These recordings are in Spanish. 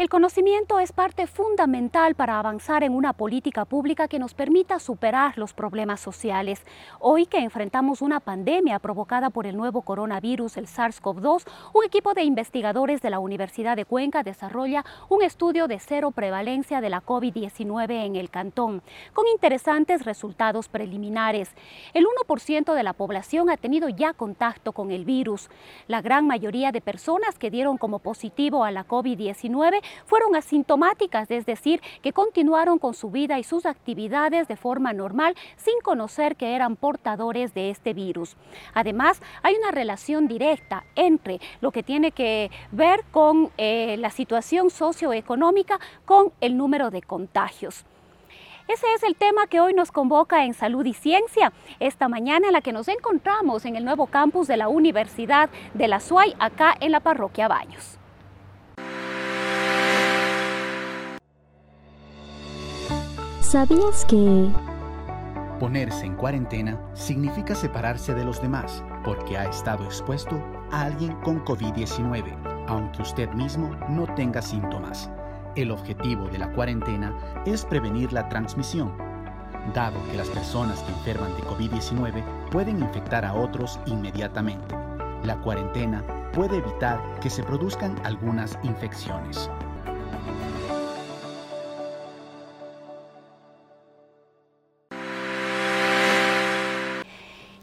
El conocimiento es parte fundamental para avanzar en una política pública que nos permita superar los problemas sociales. Hoy que enfrentamos una pandemia provocada por el nuevo coronavirus, el SARS-CoV-2, un equipo de investigadores de la Universidad de Cuenca desarrolla un estudio de cero prevalencia de la COVID-19 en el cantón, con interesantes resultados preliminares. El 1% de la población ha tenido ya contacto con el virus. La gran mayoría de personas que dieron como positivo a la COVID-19 fueron asintomáticas, es decir, que continuaron con su vida y sus actividades de forma normal sin conocer que eran portadores de este virus. Además, hay una relación directa entre lo que tiene que ver con eh, la situación socioeconómica con el número de contagios. Ese es el tema que hoy nos convoca en Salud y Ciencia, esta mañana en la que nos encontramos en el nuevo campus de la Universidad de la SUAY, acá en la parroquia Baños. ¿Sabías que... Ponerse en cuarentena significa separarse de los demás porque ha estado expuesto a alguien con COVID-19, aunque usted mismo no tenga síntomas. El objetivo de la cuarentena es prevenir la transmisión, dado que las personas que enferman de COVID-19 pueden infectar a otros inmediatamente. La cuarentena puede evitar que se produzcan algunas infecciones.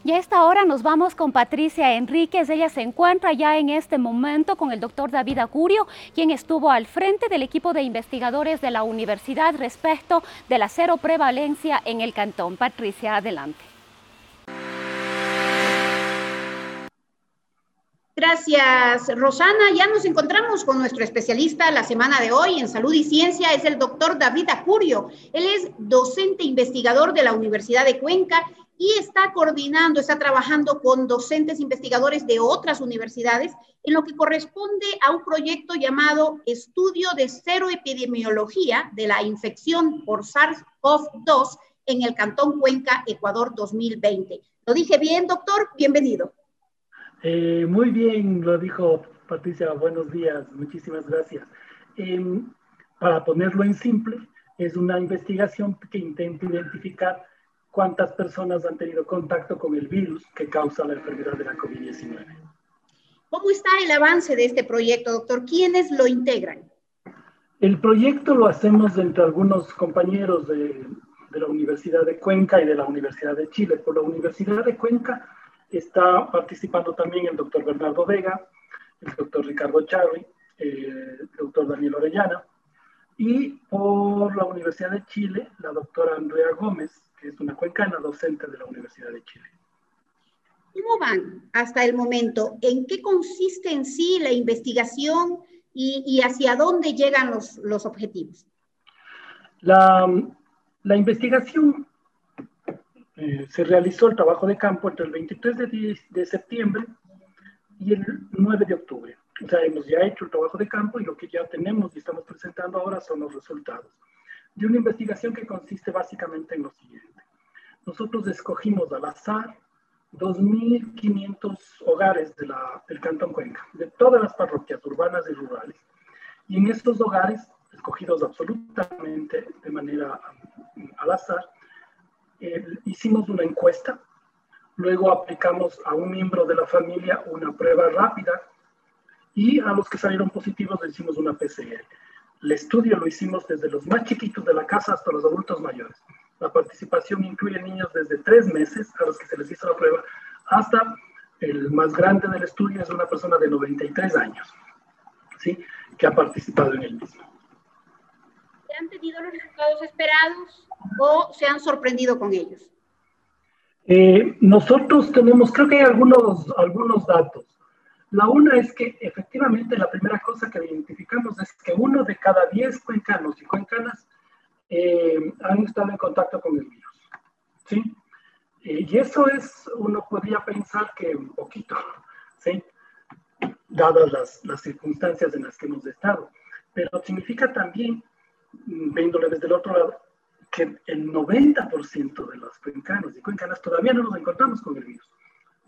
Y a esta hora nos vamos con Patricia Enríquez. Ella se encuentra ya en este momento con el doctor David Acurio, quien estuvo al frente del equipo de investigadores de la universidad respecto de la cero prevalencia en el cantón. Patricia, adelante. Gracias, Rosana. Ya nos encontramos con nuestro especialista la semana de hoy en salud y ciencia, es el doctor David Acurio. Él es docente investigador de la Universidad de Cuenca y está coordinando, está trabajando con docentes investigadores de otras universidades en lo que corresponde a un proyecto llamado Estudio de Cero Epidemiología de la Infección por SARS-CoV-2 en el Cantón Cuenca, Ecuador 2020. ¿Lo dije bien, doctor? Bienvenido. Eh, muy bien, lo dijo Patricia. Buenos días, muchísimas gracias. Em, para ponerlo en simple, es una investigación que intenta identificar cuántas personas han tenido contacto con el virus que causa la enfermedad de la COVID-19. ¿Cómo está el avance de este proyecto, doctor? ¿Quiénes lo integran? El proyecto lo hacemos entre algunos compañeros de, de la Universidad de Cuenca y de la Universidad de Chile. Por la Universidad de Cuenca está participando también el doctor Bernardo Vega, el doctor Ricardo Charri, el doctor Daniel Orellana, y por la Universidad de Chile, la doctora Andrea Gómez, que es una cuencana docente de la Universidad de Chile. ¿Cómo van hasta el momento? ¿En qué consiste en sí la investigación y, hacia dónde llegan los, los objetivos? La, la investigación eh, se realizó el trabajo de campo entre el 23 de, de, septiembre y el 9 de octubre. O sea, hemos ya hecho el trabajo de campo y lo que ya tenemos y estamos presentando ahora son los resultados de una investigación que consiste básicamente en lo siguiente. Nosotros escogimos al azar 2.500 hogares de la, del Cantón Cuenca, de todas las parroquias urbanas y rurales. Y en estos hogares, escogidos absolutamente de manera um, al azar, eh, hicimos una encuesta, luego aplicamos a un miembro de la familia una prueba rápida y a los que salieron positivos le hicimos una PCR. El estudio lo hicimos desde los más chiquitos de la casa hasta los adultos mayores. La participación incluye niños desde tres meses a los que se les hizo la prueba hasta el más grande del estudio es una persona de 93 años, ¿sí? que ha participado en el mismo. ¿Se han tenido los resultados esperados o se han sorprendido con ellos? Eh, nosotros tenemos, creo que hay algunos, algunos datos. La una es que efectivamente la primera cosa que identificamos es que uno de cada diez cuencanos y cuencanas eh, han estado en contacto con el virus. ¿sí? Eh, y eso es, uno podría pensar que un poquito, ¿sí? dadas las, las circunstancias en las que hemos estado. Pero significa también, mm, viéndole desde el otro lado, que el 90% de los cuencanos y cuencanas todavía no nos encontramos con el virus.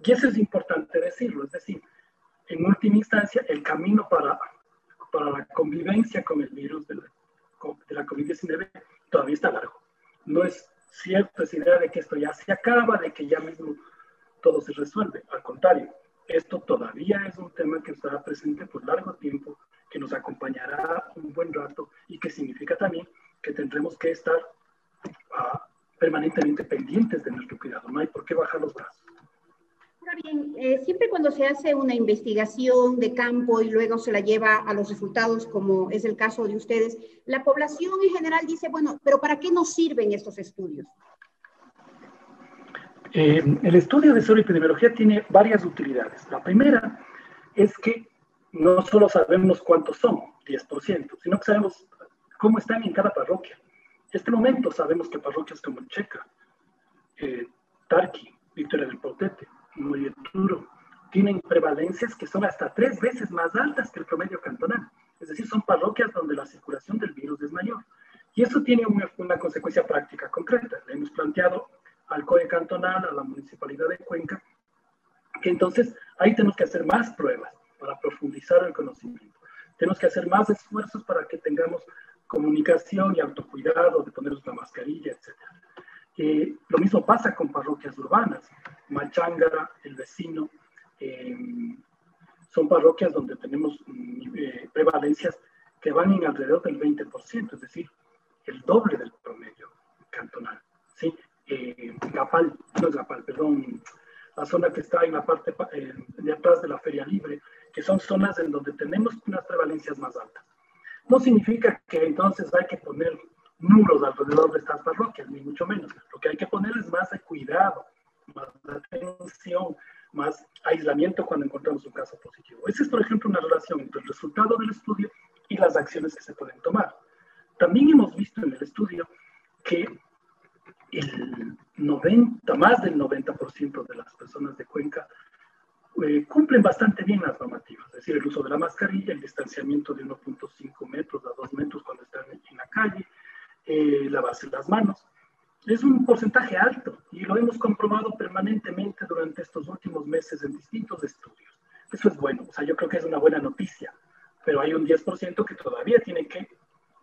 Y eso es importante decirlo, es decir, en última instancia, el camino para, para la convivencia con el virus de la, de la COVID-19 todavía está largo. No es cierto esa idea de que esto ya se acaba, de que ya mismo todo se resuelve. Al contrario, esto todavía es un tema que estará presente por largo tiempo, que nos acompañará un buen rato y que significa también que tendremos que estar uh, permanentemente pendientes de nuestro cuidado. No hay por qué bajar los brazos eh, siempre cuando se hace una investigación de campo y luego se la lleva a los resultados, como es el caso de ustedes, la población en general dice, bueno, pero ¿para qué nos sirven estos estudios? Eh, el estudio de epidemiología tiene varias utilidades. La primera es que no solo sabemos cuántos son, 10%, sino que sabemos cómo están en cada parroquia. En este momento sabemos que parroquias como Checa, eh, Tarqui, Victoria del Potete, muy duro, tienen prevalencias que son hasta tres veces más altas que el promedio cantonal. Es decir, son parroquias donde la circulación del virus es mayor. Y eso tiene una, una consecuencia práctica concreta. Le hemos planteado al COE cantonal, a la Municipalidad de Cuenca, que entonces ahí tenemos que hacer más pruebas para profundizar el conocimiento. Tenemos que hacer más esfuerzos para que tengamos comunicación y autocuidado, de ponernos la mascarilla, etc. Eh, lo mismo pasa con parroquias urbanas. Machangara, el vecino, eh, son parroquias donde tenemos eh, prevalencias que van en alrededor del 20%, es decir, el doble del promedio cantonal. ¿sí? Eh, Gapal, no es Gapal, perdón, la zona que está en la parte de atrás de la Feria Libre, que son zonas en donde tenemos unas prevalencias más altas. No significa que entonces hay que poner nulos alrededor de estas parroquias, ni mucho menos. Lo que hay que poner es más cuidado, más atención, más aislamiento cuando encontramos un caso positivo. Esa es, por ejemplo, una relación entre el resultado del estudio y las acciones que se pueden tomar. También hemos visto en el estudio que el 90, más del 90% de las personas de Cuenca eh, cumplen bastante bien las normativas, es decir, el uso de la mascarilla, el distanciamiento de 1.5 metros a 2 metros cuando están en la calle, eh, lavarse las manos es un porcentaje alto y lo hemos comprobado permanentemente durante estos últimos meses en distintos estudios. Eso es bueno, o sea, yo creo que es una buena noticia, pero hay un 10% que todavía tiene que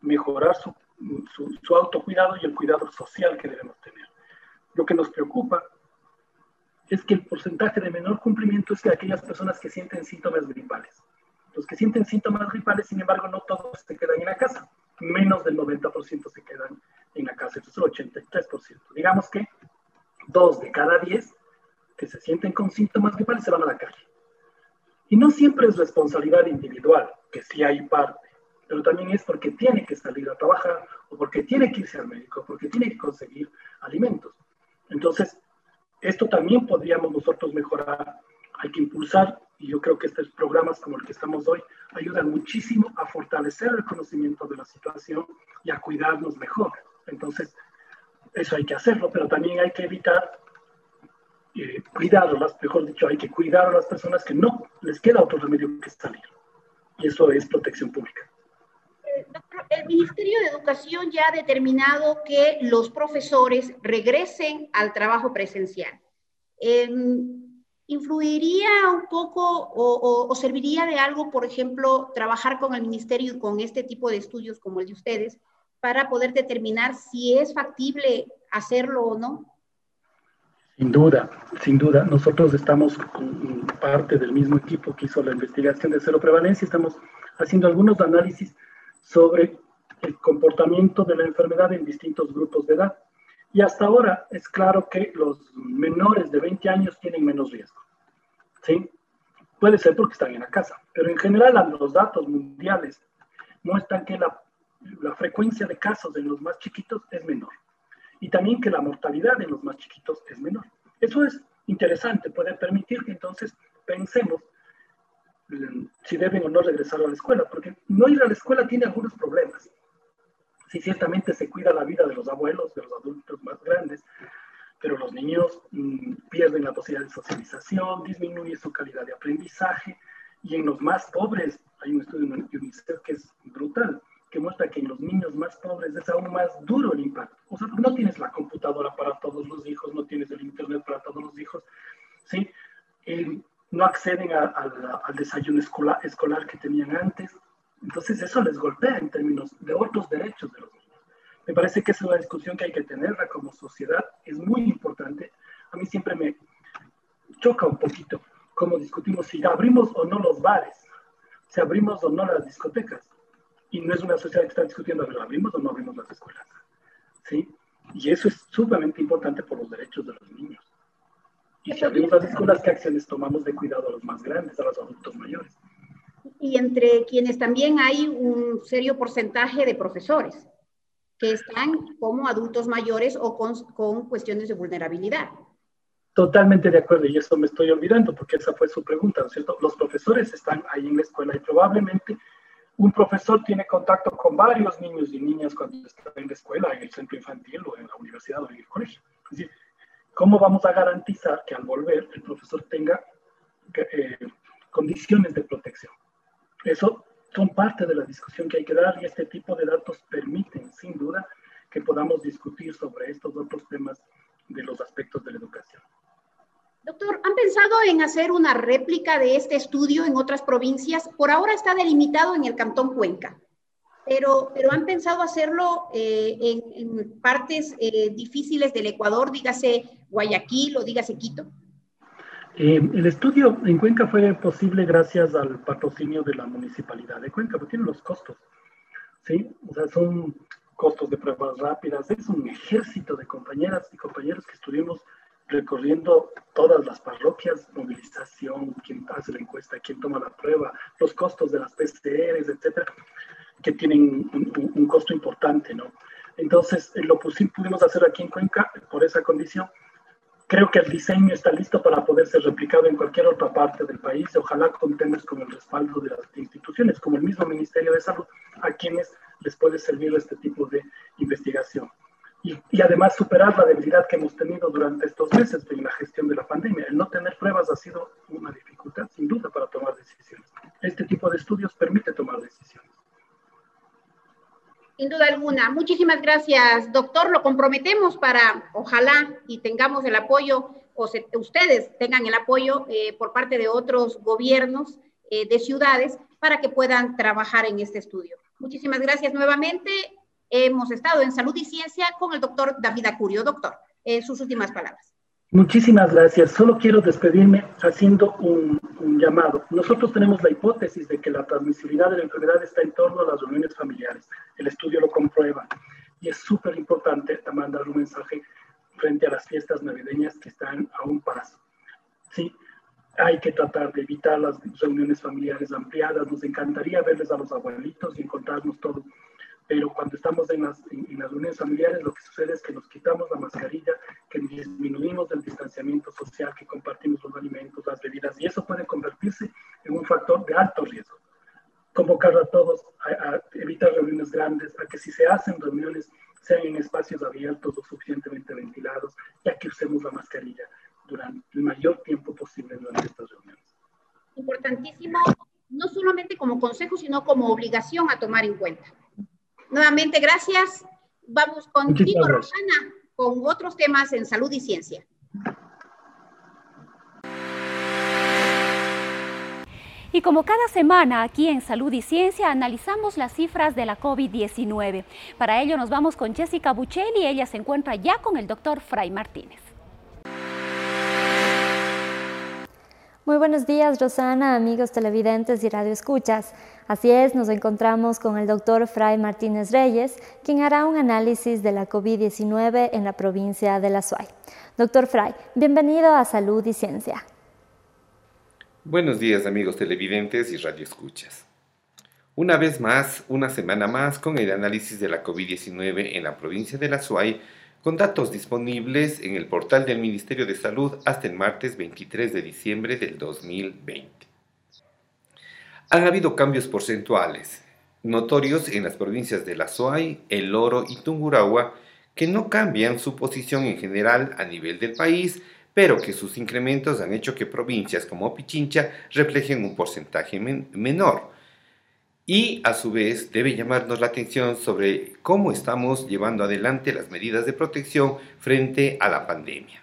mejorar su, su, autocuidado y el cuidado social que debemos tener. Lo que nos preocupa es que el porcentaje de menor cumplimiento es de aquellas personas que sienten síntomas gripales. Los que sienten síntomas gripales, sin embargo, no todos se quedan en la casa, menos del 90% se quedan en la eso es el 83%. Digamos que dos de cada diez que se sienten con síntomas gripales se van a la calle. Y no siempre es responsabilidad individual, que sí hay parte, pero también es porque tiene que salir a trabajar o porque tiene que irse al médico, porque tiene que conseguir alimentos. Entonces, esto también podríamos nosotros mejorar. Hay que impulsar, y yo creo que estos programas como el que estamos hoy ayudan muchísimo a fortalecer el conocimiento de la situación y a cuidarnos mejor. Entonces, eso hay que hacerlo, pero también hay que evitar eh, cuidarlas, mejor dicho, hay que cuidar a las personas que no les queda otro remedio que salir. Y eso es protección pública. Eh, el Ministerio de Educación ya ha determinado que los profesores regresen al trabajo presencial. Em, ¿Influiría un poco o, o, serviría de algo, por ejemplo, trabajar con el Ministerio con este tipo de estudios como el de ustedes para poder determinar si es factible hacerlo o no? Sin duda, sin duda. Nosotros estamos con parte del mismo equipo que hizo la investigación de cero prevalencia. Estamos haciendo algunos análisis sobre el comportamiento de la enfermedad en distintos grupos de edad. Y hasta ahora es claro que los menores de 20 años tienen menos riesgo. ¿Sí? Puede ser porque están en la casa, pero en general los datos mundiales muestran que la la frecuencia de casos en los más chiquitos es menor. Y también que la mortalidad en los más chiquitos es menor. Eso es interesante, puede permitir que entonces pensemos si deben o no regresar a la escuela, porque no ir a la escuela tiene algunos problemas. Si ciertamente se cuida la vida de los abuelos, de los adultos más grandes, pero los niños mm, pierden la posibilidad de socialización, disminuye su calidad de aprendizaje, y en los más pobres, hay un estudio en UNICEF que es brutal, que muestra que en los niños más pobres es aún más duro el impacto. O sea, no tienes la computadora para todos los hijos, no tienes el internet para todos los hijos, ¿sí? Eh, no acceden al desayuno escolar, escolar que tenían antes. Entonces eso les golpea en términos de otros derechos de los niños. Me parece que es una discusión que hay que tenerla como sociedad, es muy importante. A mí siempre me choca un poquito cómo discutimos si abrimos o no los bares, si abrimos o no las discotecas. Y no es una sociedad que está discutiendo, ¿abrimos o no abrimos las escuelas? ¿Sí? Y eso es sumamente importante por los derechos de los niños. Y si abrimos las escuelas, ¿qué acciones tomamos de cuidado a los más grandes, a los adultos mayores? Y entre quienes también hay un serio porcentaje de profesores que están como adultos mayores o con, con cuestiones de vulnerabilidad. Totalmente de acuerdo, y eso me estoy olvidando porque esa fue su pregunta, ¿no es cierto? Los profesores están ahí en la escuela y probablemente un profesor tiene contacto con varios niños y niñas cuando está en la escuela, en el centro infantil o en la universidad o en el colegio. Es decir, ¿Cómo vamos a garantizar que al volver el profesor tenga eh, condiciones de protección? Eso son parte de la discusión que hay que dar y este tipo de datos permiten, sin duda, que podamos discutir sobre estos otros temas de los aspectos de la educación. Doctor, ¿han pensado en hacer una réplica de este estudio en otras provincias? Por ahora está delimitado en el Cantón Cuenca pero, pero han pensado hacerlo eh, en, partes eh, difíciles del Ecuador, dígase Guayaquil o dígase Quito. Eh, el estudio en Cuenca fue posible gracias al patrocinio de la municipalidad de Cuenca, porque tiene los costos, ¿sí? O sea, son costos de pruebas rápidas, es un ejército de compañeras y compañeros que estuvimos recorriendo todas las parroquias, movilización, quién hace la encuesta, quién toma la prueba, los costos de las PCRs, etcétera que tienen un, costo importante, ¿no? Entonces, eh, lo pudimos hacer aquí en Cuenca por esa condición. Creo que el diseño está listo para poder ser replicado en cualquier otra parte del país. Ojalá contemos con el respaldo de las instituciones, como el mismo Ministerio de Salud, a quienes les puede servir este tipo de investigación. Y, y, además superar la debilidad que hemos tenido durante estos meses en la gestión de la pandemia. El no tener pruebas ha sido una dificultad, sin duda, para tomar decisiones. Este tipo de estudios permite tomar decisiones. Sin duda alguna. Muchísimas gracias, doctor. Lo comprometemos para, ojalá, y tengamos el apoyo, o ustedes tengan el apoyo eh, por parte de otros gobiernos eh, de ciudades para que puedan trabajar en este estudio. Muchísimas gracias nuevamente. Hemos estado en Salud y Ciencia con el doctor David Acurio. Doctor, eh, sus últimas palabras. Muchísimas gracias. Solo quiero despedirme haciendo un, llamado. Nosotros tenemos la hipótesis de que la transmisibilidad de la enfermedad está en torno a las reuniones familiares. El estudio lo comprueba. Y es súper importante mandar un mensaje frente a las fiestas navideñas que están a un paso. Sí, hay que tratar de evitar las reuniones familiares ampliadas. Nos encantaría verles a los abuelitos y encontrarnos todos pero cuando estamos en las, en, las reuniones familiares lo que sucede es que nos quitamos la mascarilla, que disminuimos el distanciamiento social, que compartimos los alimentos, las bebidas, y eso puede convertirse en un factor de alto riesgo. Convocar a todos a, evitar reuniones grandes, a que si se hacen reuniones sean en espacios abiertos o suficientemente ventilados, ya que usemos la mascarilla durante el mayor tiempo posible durante estas reuniones. Importantísimo, no solamente como consejo, sino como obligación a tomar en cuenta. Nuevamente, gracias. Vamos contigo, Rosana, con otros temas en salud y ciencia. Y como cada semana aquí en Salud y Ciencia analizamos las cifras de la COVID-19. Para ello nos vamos con Jessica Buccelli, ella se encuentra ya con el doctor Fray Martínez. Muy buenos días, Rosana, amigos televidentes y radioescuchas. Así es, nos encontramos con el doctor Fray Martínez Reyes, quien hará un análisis de la COVID-19 en la provincia de La Suay. Doctor Fray, bienvenido a Salud y Ciencia. Buenos días, amigos televidentes y radioescuchas. Una vez más, una semana más con el análisis de la COVID-19 en la provincia de La Suay con datos disponibles en el portal del Ministerio de Salud hasta el martes 23 de diciembre del 2020. Han habido cambios porcentuales notorios en las provincias de La Suay, El Oro y Tungurahua, que no cambian su posición en general a nivel del país, pero que sus incrementos han hecho que provincias como Pichincha reflejen un porcentaje menor. Y a su vez debe llamarnos la atención sobre cómo estamos llevando adelante las medidas de protección frente a la pandemia.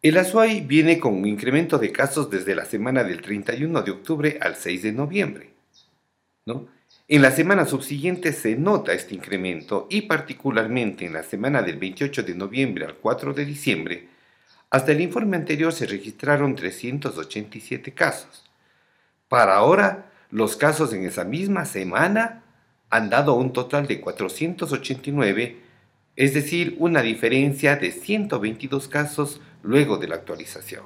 El Azuay viene con un incremento de casos desde la semana del 31 de octubre al 6 de noviembre. ¿no? En la semana subsiguiente se nota este incremento y particularmente en la semana del 28 de noviembre al 4 de diciembre, hasta el informe anterior se registraron 387 casos. Para ahora, los casos en esa misma semana han dado un total de 489, es decir, una diferencia de 122 casos luego de la actualización.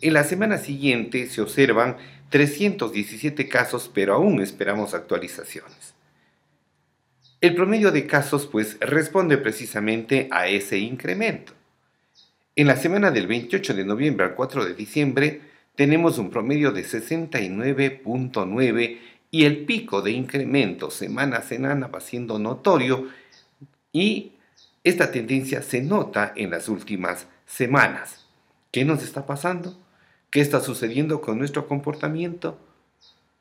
En la semana siguiente se observan 317 casos, pero aún esperamos actualizaciones. El promedio de casos pues responde precisamente a ese incremento. En la semana del 28 de noviembre al 4 de diciembre tenemos un promedio de 69.9 y el pico de incremento semana a semana va siendo notorio y esta tendencia se nota en las últimas semanas. ¿Qué nos está pasando? ¿Qué está sucediendo con nuestro comportamiento?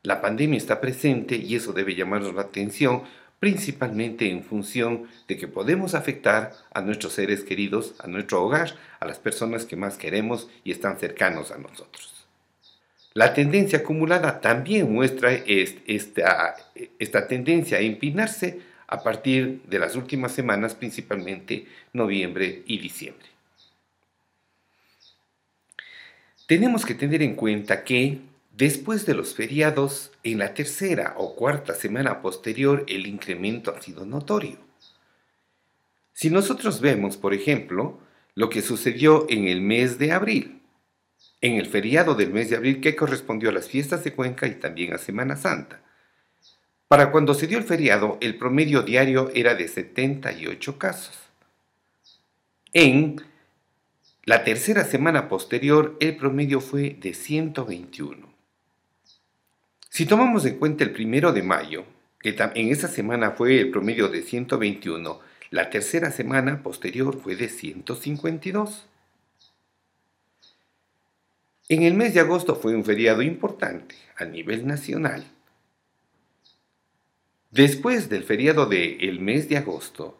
La pandemia está presente y eso debe llamarnos la atención, principalmente en función de que podemos afectar a nuestros seres queridos, a nuestro hogar, a las personas que más queremos y están cercanos a nosotros. La tendencia acumulada también muestra esta, tendencia a empinarse a partir de las últimas semanas, principalmente noviembre y diciembre. Tenemos que tener en cuenta que después de los feriados, en la tercera o cuarta semana posterior el incremento ha sido notorio. Si nosotros vemos, por ejemplo, lo que sucedió en el mes de abril, en el feriado del mes de abril que correspondió a las fiestas de Cuenca y también a Semana Santa. Para cuando se dio el feriado, el promedio diario era de 78 casos. En la tercera semana posterior, el promedio fue de 121. Si tomamos en cuenta el primero de mayo, que en esa semana fue el promedio de 121, la tercera semana posterior fue de 152. En el mes de agosto fue un feriado importante a nivel nacional. Después del feriado del mes de agosto,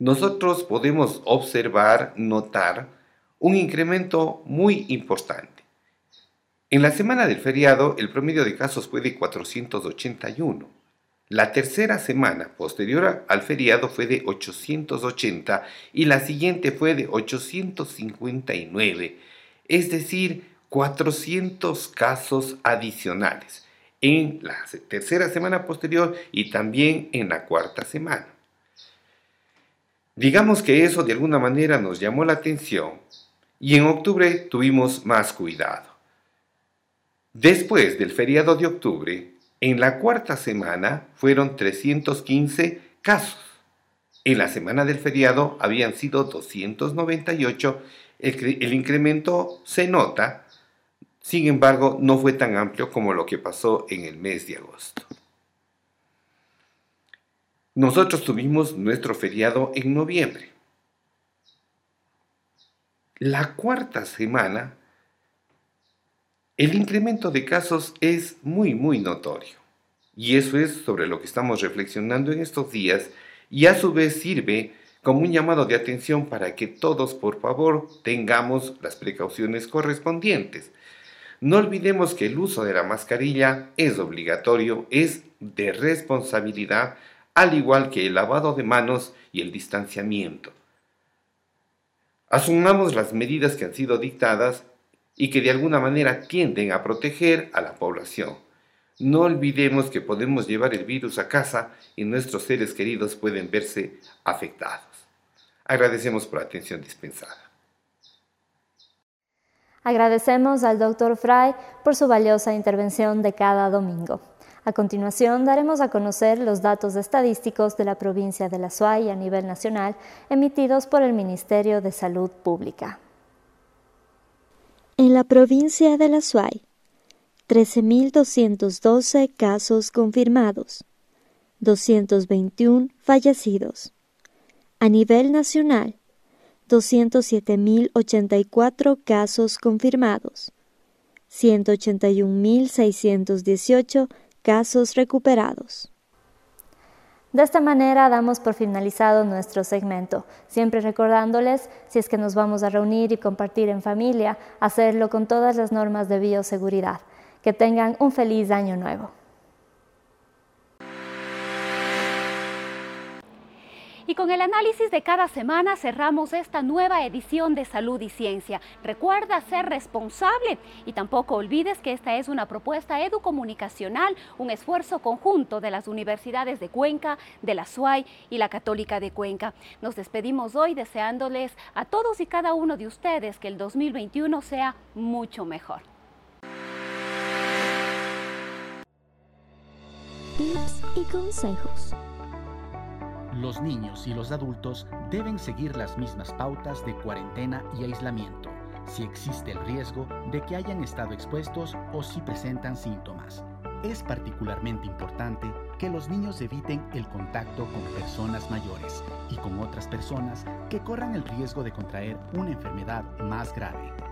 nosotros podemos observar, notar, un incremento muy importante. En la semana del feriado, el promedio de casos fue de 481. La tercera semana posterior al feriado fue de 880 y la siguiente fue de 859, es decir, 400 casos adicionales en la tercera semana posterior y también en la cuarta semana. Digamos que eso de alguna manera nos llamó la atención y en octubre tuvimos más cuidado. Después del feriado de octubre, en la cuarta semana fueron 315 casos. En la semana del feriado habían sido 298. El, el, incremento se nota, sin embargo, no fue tan amplio como lo que pasó en el mes de agosto. Nosotros tuvimos nuestro feriado en noviembre. La cuarta semana, el incremento de casos es muy, muy notorio. Y eso es sobre lo que estamos reflexionando en estos días y a su vez sirve como un llamado de atención para que todos, por favor, tengamos las precauciones correspondientes. No olvidemos que el uso de la mascarilla es obligatorio, es de responsabilidad, al igual que el lavado de manos y el distanciamiento. Asumamos las medidas que han sido dictadas y que de alguna manera tienden a proteger a la población. No olvidemos que podemos llevar el virus a casa y nuestros seres queridos pueden verse afectados. Agradecemos por la atención dispensada. Agradecemos al Dr. Fry por su valiosa intervención de cada domingo. A continuación, daremos a conocer los datos estadísticos de la provincia de La Suay a nivel nacional emitidos por el Ministerio de Salud Pública. En la provincia de La Suay, 13.212 casos confirmados, 221 fallecidos. A nivel nacional, 207.084 casos confirmados, 181.618 casos recuperados. De esta manera damos por finalizado nuestro segmento, siempre recordándoles, si es que nos vamos a reunir y compartir en familia, hacerlo con todas las normas de bioseguridad. Que tengan un feliz año nuevo. Y con el análisis de cada semana cerramos esta nueva edición de Salud y Ciencia. Recuerda ser responsable y tampoco olvides que esta es una propuesta educomunicacional, un esfuerzo conjunto de las universidades de Cuenca, de la SUAY y la Católica de Cuenca. Nos despedimos hoy deseándoles a todos y cada uno de ustedes que el 2021 sea mucho mejor. Tips y consejos los niños y los adultos deben seguir las mismas pautas de cuarentena y aislamiento si existe el riesgo de que hayan estado expuestos o si presentan síntomas. Es particularmente importante que los niños eviten el contacto con personas mayores y con otras personas que corran el riesgo de contraer una enfermedad más grave.